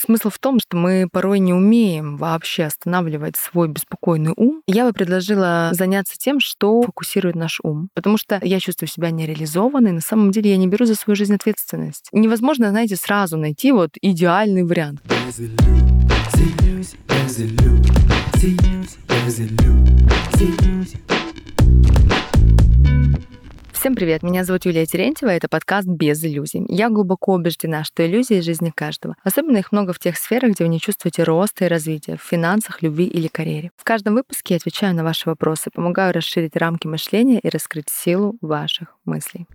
Смысл в том, что мы порой не умеем вообще останавливать свой беспокойный ум. Я бы предложила заняться тем, что фокусирует наш ум. Потому что я чувствую себя нереализованной, на самом деле я не беру за свою жизнь ответственность. Невозможно, знаете, сразу найти вот идеальный вариант. Всем привет, меня зовут Юлия Терентьева, это подкаст «Без иллюзий». Я глубоко убеждена, что иллюзии — жизни каждого. Особенно их много в тех сферах, где вы не чувствуете роста и развития, в финансах, любви или карьере. В каждом выпуске я отвечаю на ваши вопросы, помогаю расширить рамки мышления и раскрыть силу ваших мыслей.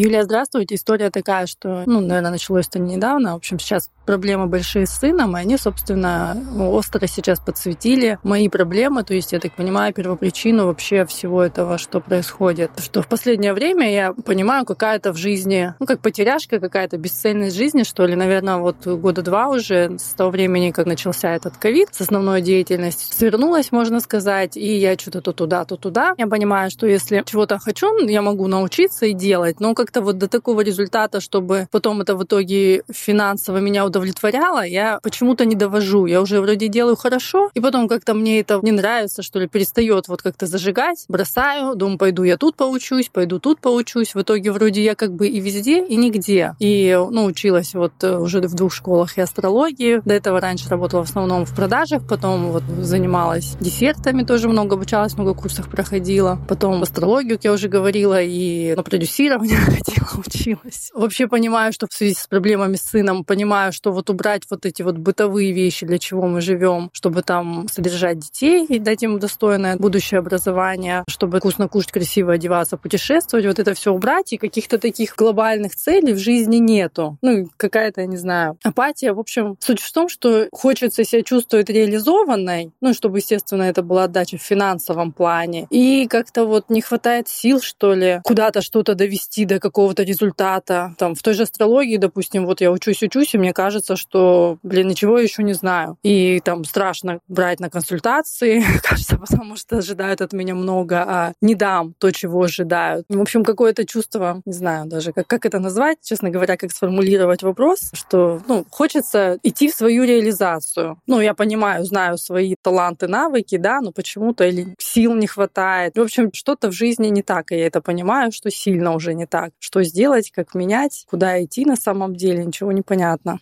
Юлия, здравствуйте. История такая, что, ну, наверное, началось это недавно. В общем, сейчас проблемы большие с сыном, и они, собственно, остро сейчас подсветили мои проблемы. То есть, я так понимаю, первопричину вообще всего этого, что происходит. Что в последнее время я понимаю, какая-то в жизни, ну, как потеряшка, какая-то бесцельность жизни, что ли, наверное, вот года два уже с того времени, как начался этот ковид, с основной деятельностью, свернулась, можно сказать, и я что-то то туда, то туда. Я понимаю, что если чего-то хочу, я могу научиться и делать, но как как-то вот до такого результата, чтобы потом это в итоге финансово меня удовлетворяло, я почему-то не довожу. Я уже вроде делаю хорошо, и потом как-то мне это не нравится, что ли, перестает вот как-то зажигать, бросаю, думаю, пойду я тут поучусь, пойду тут поучусь. В итоге вроде я как бы и везде, и нигде. И, ну, училась вот э, уже в двух школах и астрологии. До этого раньше работала в основном в продажах, потом вот занималась десертами, тоже много обучалась, много курсов проходила. Потом астрологию, как я уже говорила, и на продюсирование ходила, училась. Вообще понимаю, что в связи с проблемами с сыном, понимаю, что вот убрать вот эти вот бытовые вещи, для чего мы живем, чтобы там содержать детей и дать им достойное будущее образование, чтобы вкусно кушать, красиво одеваться, путешествовать, вот это все убрать, и каких-то таких глобальных целей в жизни нету. Ну, какая-то, я не знаю, апатия. В общем, суть в том, что хочется себя чувствовать реализованной, ну, чтобы, естественно, это была отдача в финансовом плане, и как-то вот не хватает сил, что ли, куда-то что-то довести до какого-то результата. Там в той же астрологии, допустим, вот я учусь-учусь, и мне кажется, что, блин, ничего еще не знаю. И там страшно брать на консультации, кажется, потому что ожидают от меня много, а не дам то, чего ожидают. В общем, какое-то чувство, не знаю даже, как, как это назвать, честно говоря, как сформулировать вопрос, что, ну, хочется идти в свою реализацию. Ну, я понимаю, знаю свои таланты, навыки, да, но почему-то или сил не хватает. В общем, что-то в жизни не так, и я это понимаю, что сильно уже не так что сделать, как менять, куда идти на самом деле, ничего не понятно.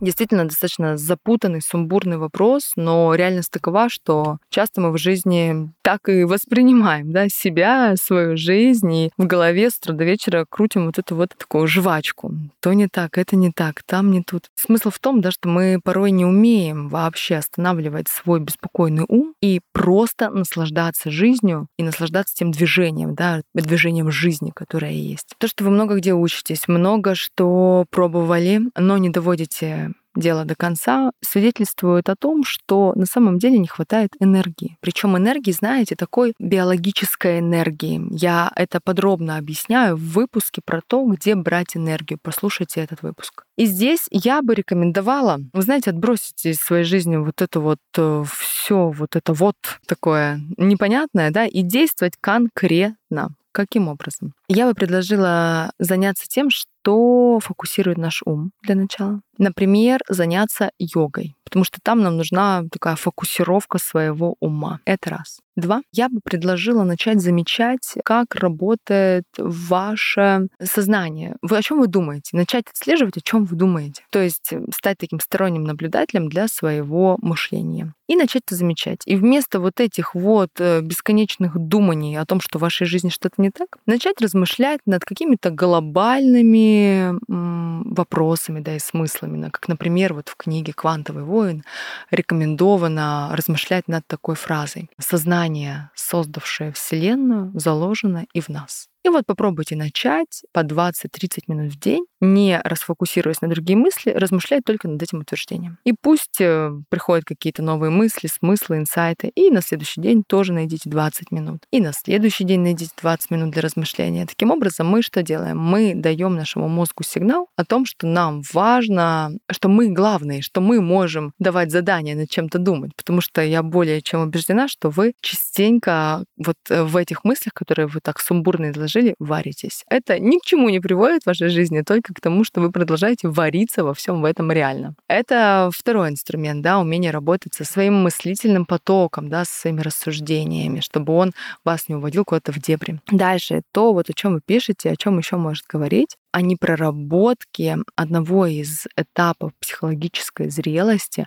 Действительно, достаточно запутанный, сумбурный вопрос, но реальность такова, что часто мы в жизни так и воспринимаем да, себя, свою жизнь, и в голове с утра до вечера крутим вот эту вот такую жвачку. То не так, это не так, там не тут. Смысл в том, да, что мы порой не умеем вообще останавливать свой беспокойный ум и просто наслаждаться жизнью и наслаждаться тем движением, да, движением жизни, которое есть. То, что вы много где учитесь, много что пробовали, но не доводите дело до конца, свидетельствует о том, что на самом деле не хватает энергии. Причем энергии, знаете, такой биологической энергии. Я это подробно объясняю в выпуске про то, где брать энергию. Послушайте этот выпуск. И здесь я бы рекомендовала, вы знаете, отбросить из своей жизни вот это вот э, все вот это вот такое непонятное, да, и действовать конкретно. Каким образом? Я бы предложила заняться тем, что фокусирует наш ум для начала. Например, заняться йогой, потому что там нам нужна такая фокусировка своего ума. Это раз. Два. Я бы предложила начать замечать, как работает ваше сознание. Вы о чем вы думаете? Начать отслеживать, о чем вы думаете. То есть стать таким сторонним наблюдателем для своего мышления. И начать это замечать. И вместо вот этих вот э, бесконечных думаний о том, что в вашей жизни что-то не так, начать размышлять над какими-то глобальными вопросами, да, и смыслами, как, например, вот в книге «Квантовый воин» рекомендовано размышлять над такой фразой. Сознание, создавшее Вселенную, заложено и в нас. И вот попробуйте начать по 20-30 минут в день, не расфокусируясь на другие мысли, размышлять только над этим утверждением. И пусть э, приходят какие-то новые мысли, смыслы, инсайты, и на следующий день тоже найдите 20 минут. И на следующий день найдите 20 минут для размышления. Таким образом, мы что делаем? Мы даем нашему мозгу сигнал о том, что нам важно, что мы главные, что мы можем давать задания над чем-то думать. Потому что я более чем убеждена, что вы частенько вот э, в этих мыслях, которые вы так сумбурно предложили, варитесь. Это ни к чему не приводит в вашей жизни, только к тому, что вы продолжаете вариться во всем в этом реально. Это второй инструмент, да, умение работать со своим мыслительным потоком, да, со своими рассуждениями, чтобы он вас не уводил куда-то в дебри. Дальше, то вот о чем вы пишете, о чем еще может говорить, о непроработке одного из этапов психологической зрелости,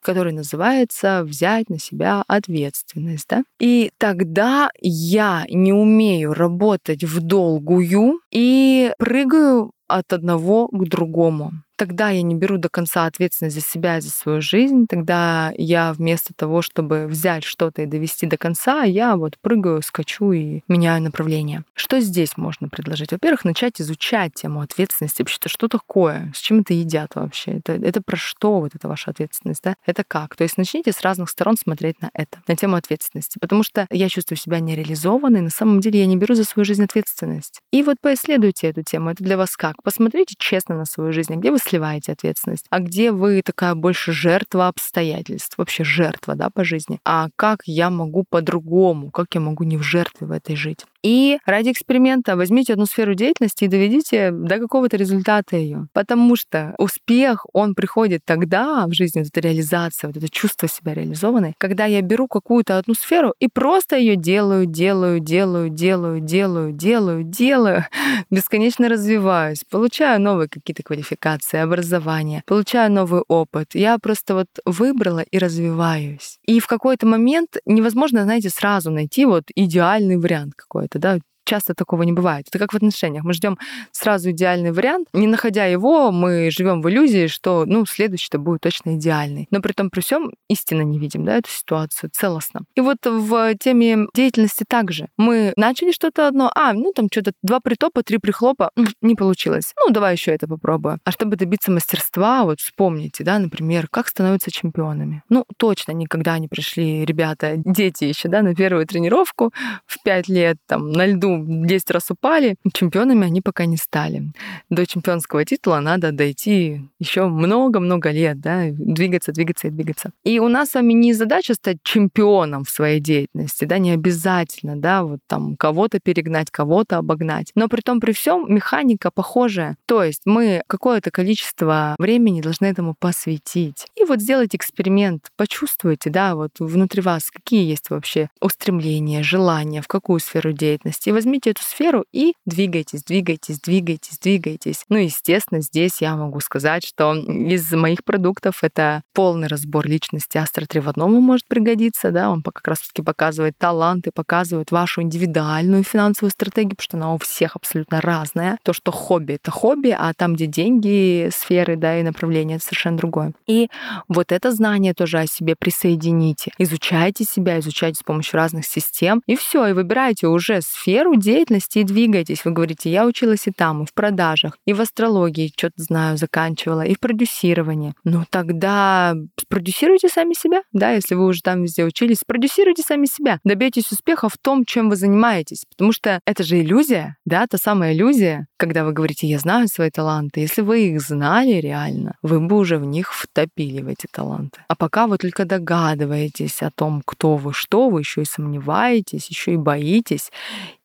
который называется «взять на себя ответственность». Да? И тогда я не умею работать в долгую и прыгаю от одного к другому тогда я не беру до конца ответственность за себя и за свою жизнь, тогда я вместо того, чтобы взять что-то и довести до конца, я вот прыгаю, скачу и меняю направление. Что здесь можно предложить? Во-первых, начать изучать тему ответственности. Вообще, что такое? С чем это едят вообще? Это, это про что вот эта ваша ответственность? Да? Это как? То есть начните с разных сторон смотреть на это, на тему ответственности. Потому что я чувствую себя нереализованной, на самом деле я не беру за свою жизнь ответственность. И вот поисследуйте эту тему. Это для вас как? Посмотрите честно на свою жизнь, где вы сливаете ответственность, а где вы такая больше жертва обстоятельств, вообще жертва, да, по жизни. А как я могу по-другому, как я могу не в жертве в этой жить? И ради эксперимента возьмите одну сферу деятельности и доведите до какого-то результата ее. Потому что успех, он приходит тогда в жизни, вот эта реализация, вот это чувство себя реализованной, когда я беру какую-то одну сферу и просто ее делаю, делаю, делаю, делаю, делаю, делаю, делаю, бесконечно развиваюсь, получаю новые какие-то квалификации, образование, получаю новый опыт. Я просто вот выбрала и развиваюсь. И в какой-то момент невозможно, знаете, сразу найти вот идеальный вариант какой-то, да, часто такого не бывает. Это как в отношениях. Мы ждем сразу идеальный вариант. Не находя его, мы живем в иллюзии, что ну, следующий-то будет точно идеальный. Но при том, при всем истинно не видим да, эту ситуацию целостно. И вот в теме деятельности также. Мы начали что-то одно, а, ну там что-то два притопа, три прихлопа, не получилось. Ну, давай еще это попробую. А чтобы добиться мастерства, вот вспомните, да, например, как становятся чемпионами. Ну, точно никогда не пришли ребята, дети еще, да, на первую тренировку в пять лет, там, на льду 10 раз упали, чемпионами они пока не стали. До чемпионского титула надо дойти еще много-много лет, да, двигаться, двигаться и двигаться. И у нас с вами не задача стать чемпионом в своей деятельности, да, не обязательно, да, вот там кого-то перегнать, кого-то обогнать. Но при том, при всем механика похожая. То есть мы какое-то количество времени должны этому посвятить. И вот сделать эксперимент, почувствуйте, да, вот внутри вас, какие есть вообще устремления, желания, в какую сферу деятельности. И возьмите эту сферу и двигайтесь, двигайтесь, двигайтесь, двигайтесь. Ну, естественно, здесь я могу сказать, что из моих продуктов это полный разбор личности Астра 3 в может пригодиться, да, он как раз таки показывает таланты, показывает вашу индивидуальную финансовую стратегию, потому что она у всех абсолютно разная. То, что хобби — это хобби, а там, где деньги, сферы, да, и направления — это совершенно другое. И вот это знание тоже о себе присоедините. Изучайте себя, изучайте с помощью разных систем, и все, и выбирайте уже сферу, деятельности и двигаетесь. Вы говорите, я училась и там, и в продажах, и в астрологии что-то знаю, заканчивала, и в продюсировании. Ну тогда продюсируйте сами себя, да, если вы уже там везде учились, продюсируйте сами себя, добейтесь успеха в том, чем вы занимаетесь, потому что это же иллюзия, да, та самая иллюзия, когда вы говорите, я знаю свои таланты. Если вы их знали реально, вы бы уже в них втопили в эти таланты. А пока вы только догадываетесь о том, кто вы, что вы, еще и сомневаетесь, еще и боитесь,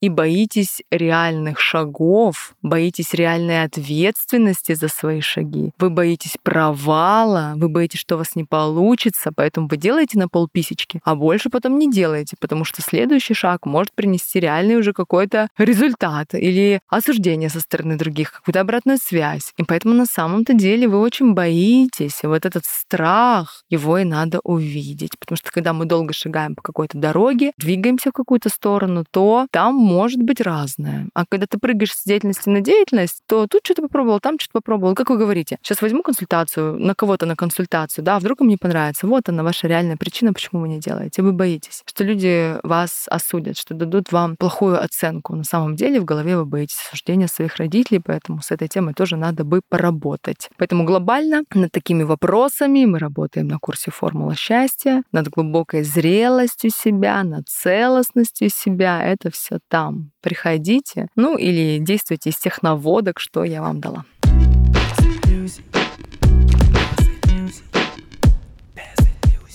и боитесь реальных шагов, боитесь реальной ответственности за свои шаги, вы боитесь провала, вы боитесь, что у вас не получится, поэтому вы делаете на полписечки, а больше потом не делаете, потому что следующий шаг может принести реальный уже какой-то результат или осуждение со стороны других, какую-то обратную связь. И поэтому на самом-то деле вы очень боитесь, и вот этот страх, его и надо увидеть, потому что когда мы долго шагаем по какой-то дороге, двигаемся в какую-то сторону, то там может быть разное. А когда ты прыгаешь с деятельности на деятельность, то тут что-то попробовал, там что-то попробовал. Как вы говорите, сейчас возьму консультацию, на кого-то на консультацию, да, а вдруг им не понравится. Вот она, ваша реальная причина, почему вы не делаете. Вы боитесь, что люди вас осудят, что дадут вам плохую оценку. На самом деле в голове вы боитесь осуждения своих родителей, поэтому с этой темой тоже надо бы поработать. Поэтому глобально над такими вопросами мы работаем на курсе «Формула счастья», над глубокой зрелостью себя, над целостностью себя. Это все так там. Приходите, ну или действуйте из тех наводок, что я вам дала.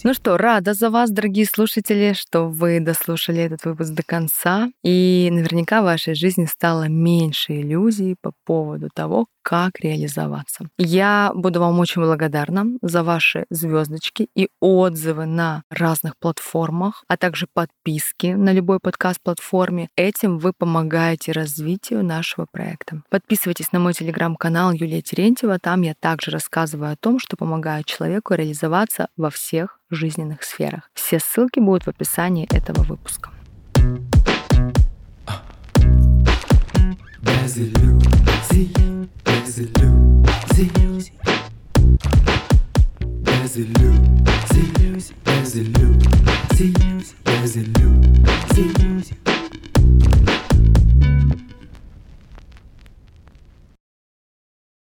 Ну что, рада за вас, дорогие слушатели, что вы дослушали этот выпуск до конца. И наверняка в вашей жизни стало меньше иллюзий по поводу того, как реализоваться. Я буду вам очень благодарна за ваши звездочки и отзывы на разных платформах, а также подписки на любой подкаст-платформе. Этим вы помогаете развитию нашего проекта. Подписывайтесь на мой телеграм-канал Юлия Терентьева. Там я также рассказываю о том, что помогаю человеку реализоваться во всех жизненных сферах. Все ссылки будут в описании этого выпуска. There's There's a look